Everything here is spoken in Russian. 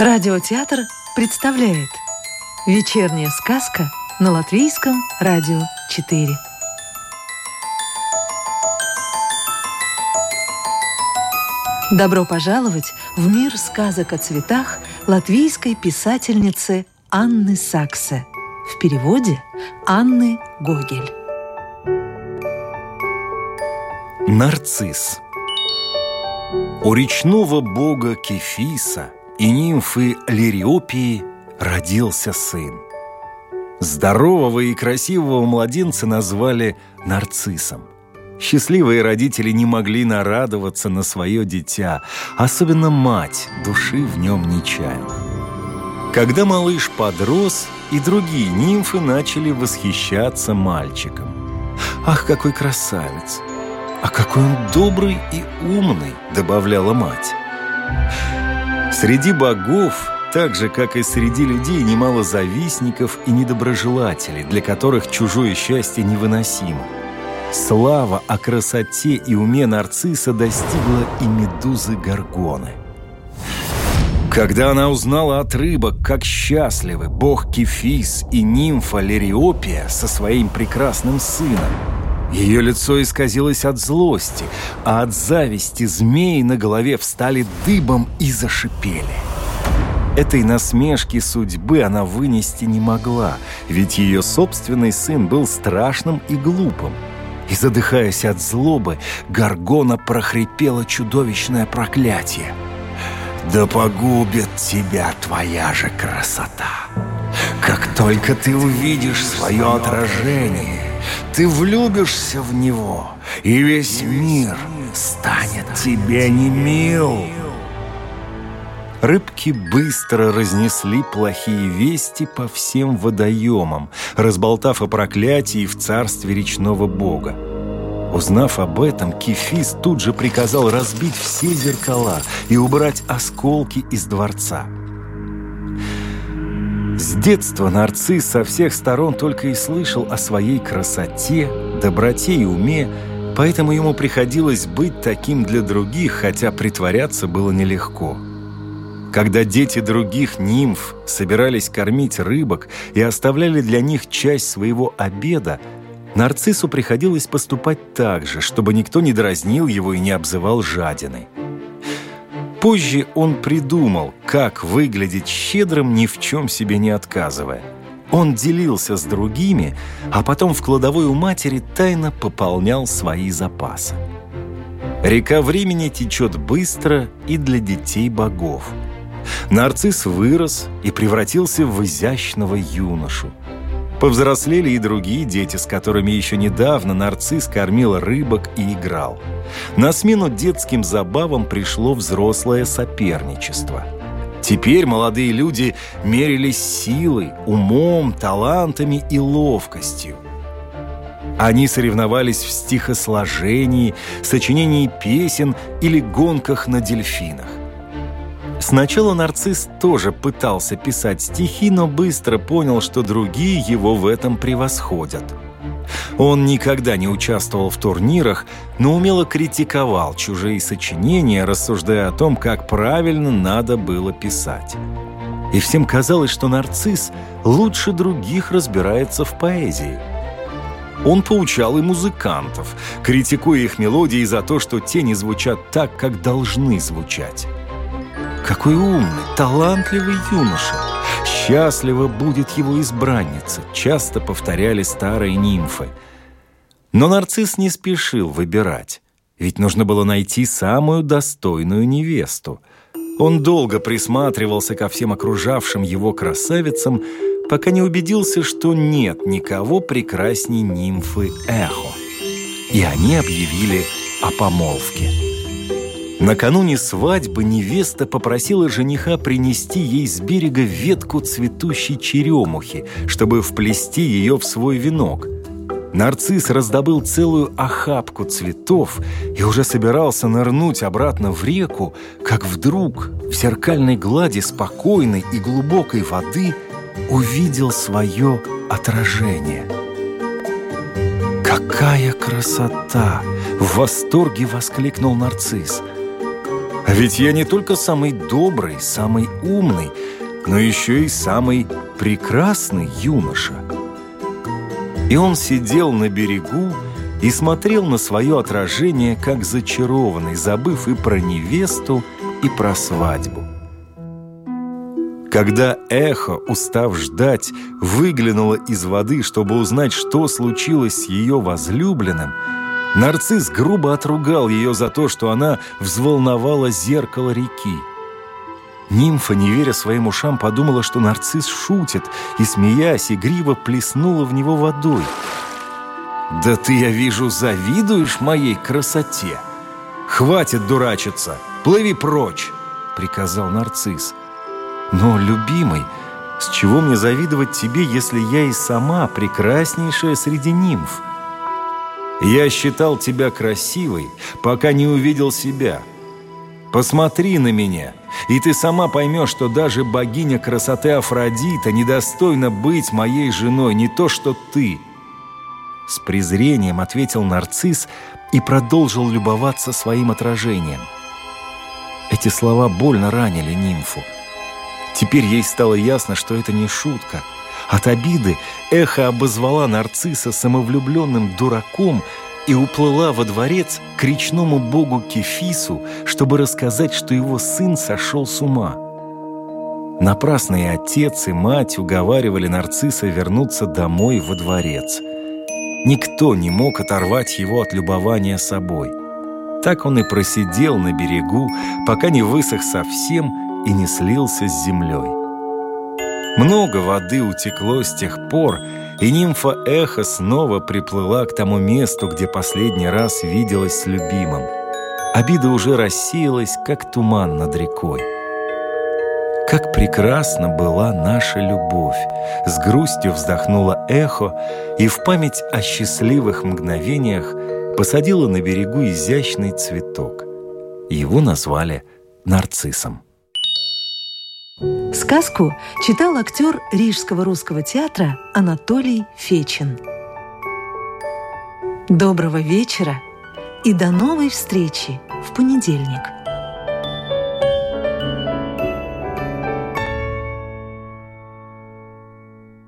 Радиотеатр представляет Вечерняя сказка на Латвийском радио 4 Добро пожаловать в мир сказок о цветах латвийской писательницы Анны Саксе. В переводе Анны Гогель. Нарцисс. У речного бога Кефиса и нимфы Лириопии родился сын. Здорового и красивого младенца назвали нарциссом. Счастливые родители не могли нарадоваться на свое дитя, особенно мать души в нем не чаяла. Когда малыш подрос, и другие нимфы начали восхищаться мальчиком. «Ах, какой красавец! А какой он добрый и умный!» — добавляла мать. Среди богов, так же, как и среди людей, немало завистников и недоброжелателей, для которых чужое счастье невыносимо. Слава о красоте и уме нарцисса достигла и медузы Горгоны. Когда она узнала от рыбок, как счастливы бог Кефис и нимфа Лериопия со своим прекрасным сыном, ее лицо исказилось от злости, а от зависти змеи на голове встали дыбом и зашипели. Этой насмешки судьбы она вынести не могла, ведь ее собственный сын был страшным и глупым. И, задыхаясь от злобы, Гаргона прохрипела чудовищное проклятие. «Да погубит тебя твоя же красота! Как только ты увидишь свое отражение, ты влюбишься в него, и весь мир станет тебе не мил!» Рыбки быстро разнесли плохие вести по всем водоемам, разболтав о проклятии в царстве речного бога. Узнав об этом, Кефис тут же приказал разбить все зеркала и убрать осколки из дворца. С детства нарцисс со всех сторон только и слышал о своей красоте, доброте и уме, поэтому ему приходилось быть таким для других, хотя притворяться было нелегко. Когда дети других нимф собирались кормить рыбок и оставляли для них часть своего обеда, нарциссу приходилось поступать так же, чтобы никто не дразнил его и не обзывал жадиной. Позже он придумал, как выглядеть щедрым, ни в чем себе не отказывая. Он делился с другими, а потом в кладовой у матери тайно пополнял свои запасы. Река времени течет быстро и для детей богов – Нарцисс вырос и превратился в изящного юношу. Повзрослели и другие дети, с которыми еще недавно нарцисс кормил рыбок и играл. На смену детским забавам пришло взрослое соперничество. Теперь молодые люди мерились силой, умом, талантами и ловкостью. Они соревновались в стихосложении, сочинении песен или гонках на дельфинах. Сначала нарцисс тоже пытался писать стихи, но быстро понял, что другие его в этом превосходят. Он никогда не участвовал в турнирах, но умело критиковал чужие сочинения, рассуждая о том, как правильно надо было писать. И всем казалось, что нарцисс лучше других разбирается в поэзии. Он поучал и музыкантов, критикуя их мелодии за то, что те не звучат так, как должны звучать. Какой умный, талантливый юноша! Счастлива будет его избранница, часто повторяли старые нимфы. Но нарцисс не спешил выбирать, ведь нужно было найти самую достойную невесту. Он долго присматривался ко всем окружавшим его красавицам, пока не убедился, что нет никого прекрасней нимфы Эхо. И они объявили о помолвке. Накануне свадьбы невеста попросила жениха принести ей с берега ветку цветущей черемухи, чтобы вплести ее в свой венок. Нарцисс раздобыл целую охапку цветов и уже собирался нырнуть обратно в реку, как вдруг в зеркальной глади спокойной и глубокой воды увидел свое отражение. «Какая красота!» — в восторге воскликнул нарцисс – ведь я не только самый добрый, самый умный, но еще и самый прекрасный юноша. И он сидел на берегу и смотрел на свое отражение, как зачарованный, забыв и про невесту, и про свадьбу. Когда эхо, устав ждать, выглянуло из воды, чтобы узнать, что случилось с ее возлюбленным, нарцисс грубо отругал ее за то, что она взволновала зеркало реки. Нимфа, не веря своим ушам, подумала, что нарцисс шутит, и, смеясь, игриво плеснула в него водой. «Да ты, я вижу, завидуешь моей красоте! Хватит дурачиться! Плыви прочь!» — приказал нарцисс. Но, любимый, с чего мне завидовать тебе, если я и сама прекраснейшая среди нимф? Я считал тебя красивой, пока не увидел себя. Посмотри на меня, и ты сама поймешь, что даже богиня красоты Афродита недостойна быть моей женой, не то что ты. С презрением ответил нарцисс и продолжил любоваться своим отражением. Эти слова больно ранили нимфу. Теперь ей стало ясно, что это не шутка. От обиды эхо обозвала нарцисса самовлюбленным дураком и уплыла во дворец к речному богу Кефису, чтобы рассказать, что его сын сошел с ума. Напрасно и отец, и мать уговаривали нарцисса вернуться домой во дворец. Никто не мог оторвать его от любования собой. Так он и просидел на берегу, пока не высох совсем и не слился с землей. Много воды утекло с тех пор, и нимфа Эхо снова приплыла к тому месту, где последний раз виделась с любимым. Обида уже рассеялась, как туман над рекой. Как прекрасна была наша любовь! С грустью вздохнула эхо и в память о счастливых мгновениях посадила на берегу изящный цветок. Его назвали нарциссом. Сказку читал актер Рижского русского театра Анатолий Фечин. Доброго вечера и до новой встречи в понедельник.